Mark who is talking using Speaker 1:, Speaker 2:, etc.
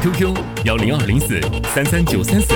Speaker 1: qq 幺零二零四三三九三四。